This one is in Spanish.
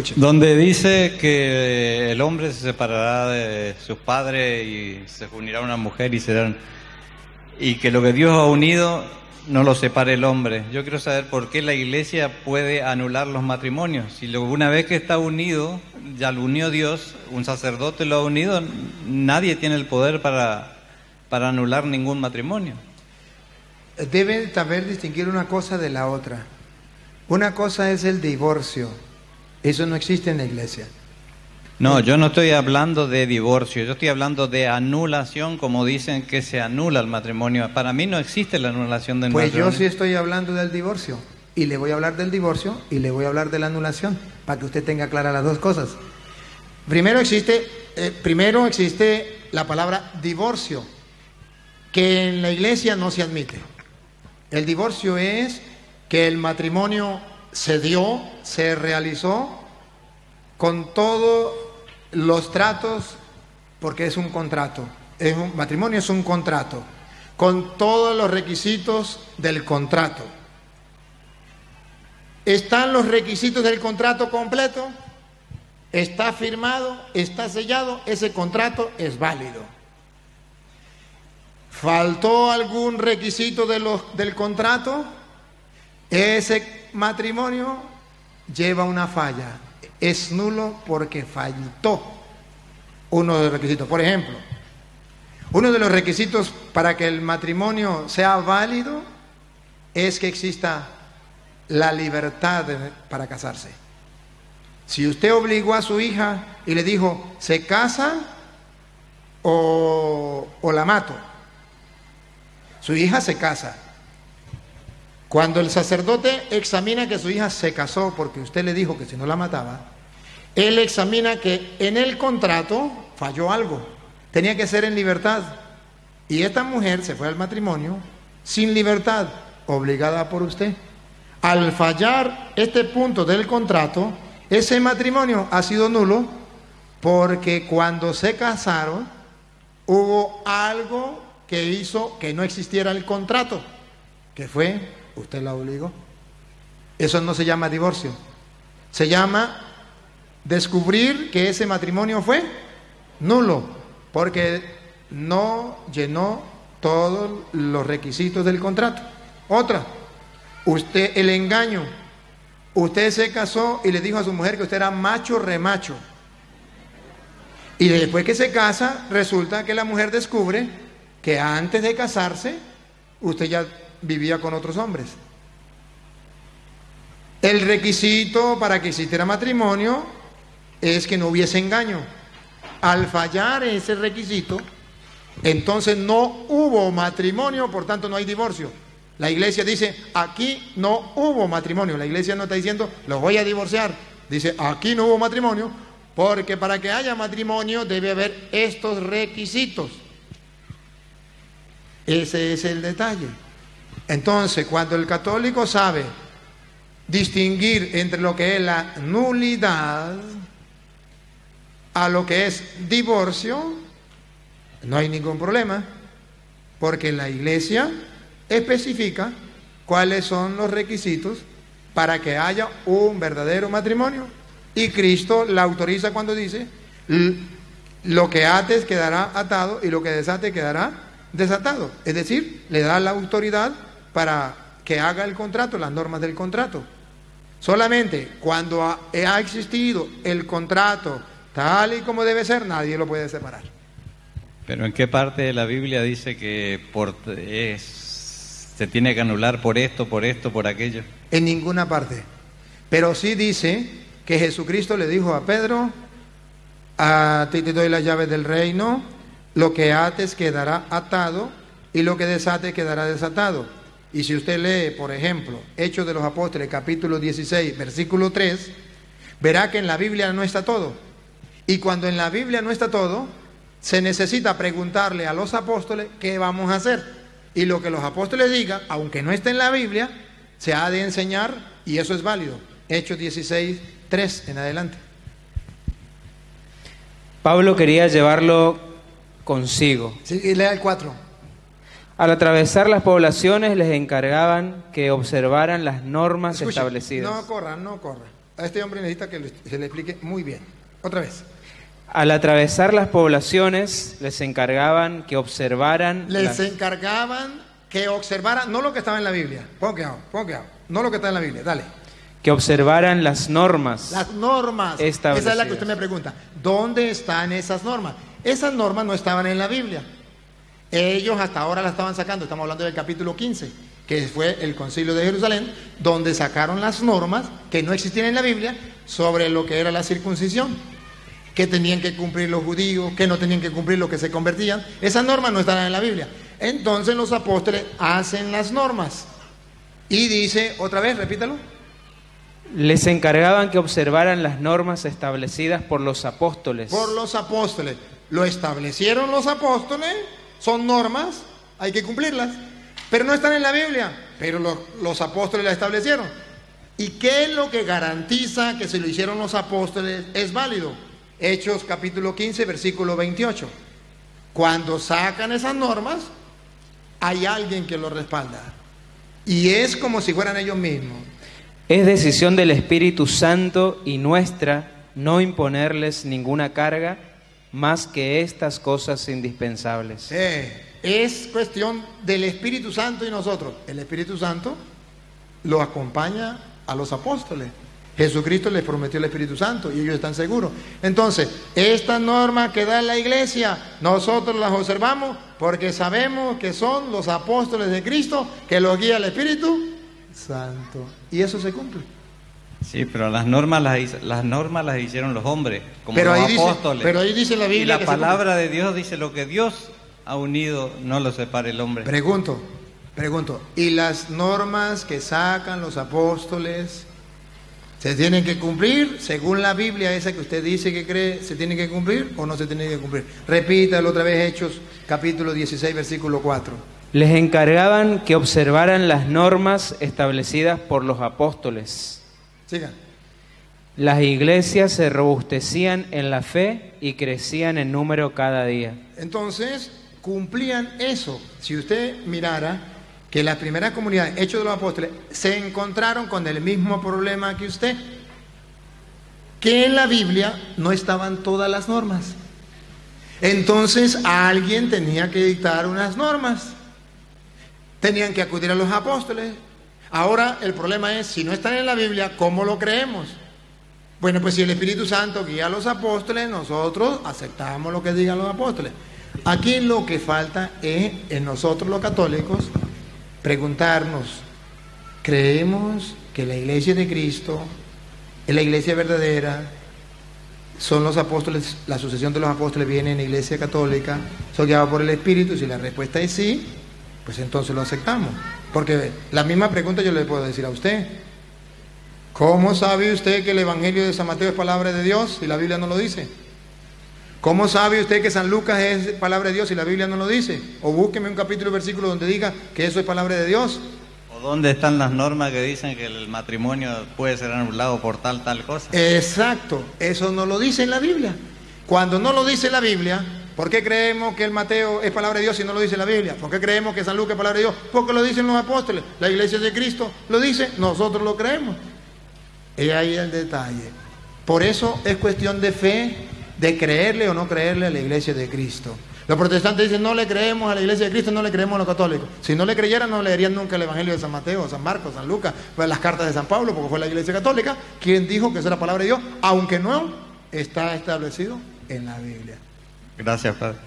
escuche. Donde dice que el hombre se separará de sus padres y se unirá a una mujer y serán y que lo que Dios ha unido no lo separe el hombre. Yo quiero saber por qué la iglesia puede anular los matrimonios. Si una vez que está unido, ya lo unió Dios, un sacerdote lo ha unido, nadie tiene el poder para, para anular ningún matrimonio. Debe saber distinguir una cosa de la otra. Una cosa es el divorcio. Eso no existe en la iglesia. No, yo no estoy hablando de divorcio, yo estoy hablando de anulación, como dicen que se anula el matrimonio. Para mí no existe la anulación del Pues yo matrimonio. sí estoy hablando del divorcio. Y le voy a hablar del divorcio y le voy a hablar de la anulación, para que usted tenga claras las dos cosas. Primero existe, eh, primero existe la palabra divorcio, que en la iglesia no se admite. El divorcio es que el matrimonio se dio, se realizó con todos los tratos, porque es un contrato. Es un, matrimonio es un contrato, con todos los requisitos del contrato. ¿Están los requisitos del contrato completo? ¿Está firmado? ¿Está sellado? Ese contrato es válido. ¿Faltó algún requisito de los, del contrato? Ese matrimonio lleva una falla. Es nulo porque faltó uno de los requisitos. Por ejemplo, uno de los requisitos para que el matrimonio sea válido es que exista la libertad para casarse. Si usted obligó a su hija y le dijo, ¿se casa o, o la mato? Su hija se casa. Cuando el sacerdote examina que su hija se casó porque usted le dijo que si no la mataba, él examina que en el contrato falló algo. Tenía que ser en libertad. Y esta mujer se fue al matrimonio sin libertad, obligada por usted. Al fallar este punto del contrato, ese matrimonio ha sido nulo porque cuando se casaron hubo algo que hizo que no existiera el contrato, que fue, usted la obligó. Eso no se llama divorcio, se llama descubrir que ese matrimonio fue nulo, porque no llenó todos los requisitos del contrato. Otra, usted el engaño. Usted se casó y le dijo a su mujer que usted era macho remacho. Y después que se casa, resulta que la mujer descubre que antes de casarse, usted ya vivía con otros hombres. El requisito para que existiera matrimonio es que no hubiese engaño. Al fallar ese requisito, entonces no hubo matrimonio, por tanto no hay divorcio. La iglesia dice, aquí no hubo matrimonio. La iglesia no está diciendo, lo voy a divorciar. Dice, aquí no hubo matrimonio, porque para que haya matrimonio debe haber estos requisitos. Ese es el detalle. Entonces, cuando el católico sabe distinguir entre lo que es la nulidad a lo que es divorcio, no hay ningún problema, porque la iglesia especifica cuáles son los requisitos para que haya un verdadero matrimonio. Y Cristo la autoriza cuando dice, "L- lo que ates quedará atado y lo que desates quedará desatado. Es decir, le da la autoridad para que haga el contrato, las normas del contrato. Solamente cuando ha, ha existido el contrato tal y como debe ser, nadie lo puede separar. Pero ¿en qué parte de la Biblia dice que por, es- se tiene que anular por esto, por esto, por aquello? En ninguna parte. Pero sí dice que Jesucristo le dijo a Pedro, a ti te doy las llaves del reino, lo que ates quedará atado y lo que desates quedará desatado. Y si usted lee, por ejemplo, Hechos de los Apóstoles, capítulo 16, versículo 3, verá que en la Biblia no está todo. Y cuando en la Biblia no está todo, se necesita preguntarle a los apóstoles qué vamos a hacer. Y lo que los apóstoles digan, aunque no esté en la Biblia, se ha de enseñar y eso es válido. Hechos 16, 3 en adelante. Pablo quería llevarlo consigo. Sí, y lea el 4. Al atravesar las poblaciones les encargaban que observaran las normas Escuche, establecidas. No corra, no corra. A este hombre necesita que se le explique muy bien. Otra vez. Al atravesar las poblaciones, les encargaban que observaran Les las- encargaban que observaran, no lo que estaba en la Biblia. Pon cuidado, pon cuidado. No lo que está en la Biblia, dale. que observaran las normas. Las normas. Esa es la Establecidas. que usted me pregunta. ¿Dónde están esas normas? Esas normas no estaban en la Biblia. Ellos hasta ahora las estaban sacando. Estamos hablando del capítulo 15, que fue el concilio de Jerusalén, donde sacaron las normas que no existían en la Biblia sobre lo que era la circuncisión. Que tenían que cumplir los judíos, que no tenían que cumplir los que se convertían. Esas normas no estaban en la Biblia. Entonces los apóstoles hacen las normas. Y dice, otra vez, repítalo. Les encargaban que observaran las normas establecidas por los apóstoles. por los apóstoles. Lo establecieron los apóstoles, son normas, hay que cumplirlas, pero no están en la Biblia, pero los, apóstoles las establecieron. ¿Y qué es lo que garantiza que si lo hicieron los apóstoles es válido? Hechos capítulo 15, versículo 28. Cuando sacan esas normas, hay alguien que lo respalda. Y es como si fueran ellos mismos. Es decisión del Espíritu Santo y nuestra no imponerles ninguna carga más que estas cosas indispensables. Eh, es cuestión del Espíritu Santo y nosotros. El Espíritu Santo lo acompaña a los apóstoles. Jesucristo les prometió el Espíritu Santo y ellos están seguros. Entonces, esta norma que da la iglesia, nosotros las observamos porque sabemos que son los apóstoles de Cristo que los guía el Espíritu Santo. Y eso se cumple. Sí, pero las normas las, las normas las hicieron los hombres, como Pero los ahí, dice, apóstoles. pero ahí dice la y Biblia la que se cumple. palabra de Dios dice lo que Dios ha unido, no lo separe el hombre. Pregunto, pregunto, ¿y las normas que sacan los apóstoles se tienen que cumplir según la Biblia esa que usted dice que cree, se tienen que cumplir o no se tienen que cumplir? Repítalo otra vez, Hechos capítulo 16, versículo 4. Les encargaban que observaran las normas establecidas por los apóstoles. Sigan. Las iglesias se robustecían en la fe y crecían en número cada día. Entonces, cumplían eso. Si usted mirara que las primeras comunidades, Hechos de los Apóstoles, se encontraron con el mismo problema que usted, que en la Biblia no estaban todas las normas. Entonces, alguien tenía que dictar unas normas. Tenían que acudir a los apóstoles. Ahora, el problema es, si no están en la Biblia, ¿cómo lo creemos? Bueno, pues si el Espíritu Santo guía a los apóstoles, nosotros aceptamos lo que digan los apóstoles. Aquí lo que falta es en nosotros los católicos preguntarnos, ¿creemos que la iglesia de Cristo es la iglesia verdadera? ¿Son los apóstoles, la sucesión de los apóstoles viene en la iglesia católica? ¿Son guiados por el Espíritu? Si la respuesta es sí, pues entonces lo aceptamos. Porque la misma pregunta yo le puedo decir a usted. ¿Cómo sabe usted que el Evangelio de San Mateo es palabra de Dios si la Biblia no lo dice? ¿Cómo sabe usted que San Lucas es palabra de Dios si la Biblia no lo dice? O búsqueme un capítulo y versículo donde diga que eso es palabra de Dios. ¿O dónde están las normas que dicen que el matrimonio puede ser anulado por tal, tal cosa? Exacto, eso no lo dice en la Biblia. Cuando no lo dice la Biblia, ¿por qué creemos que el Mateo es palabra de Dios si no lo dice la Biblia? ¿Por qué creemos que San Lucas es palabra de Dios? Porque lo dicen los apóstoles. La iglesia de Cristo lo dice, nosotros lo creemos. Y ahí el detalle. Por eso es cuestión de fe, de creerle o no creerle a la iglesia de Cristo. Los protestantes dicen, no le creemos a la iglesia de Cristo, no le creemos a los católicos. Si no le creyeran, no leerían nunca el Evangelio de San Mateo, San Marcos, San Lucas, pues las cartas de San Pablo, porque fue la iglesia católica quien dijo que esa era palabra de Dios, aunque no está establecido en la Biblia. Gracias, Padre.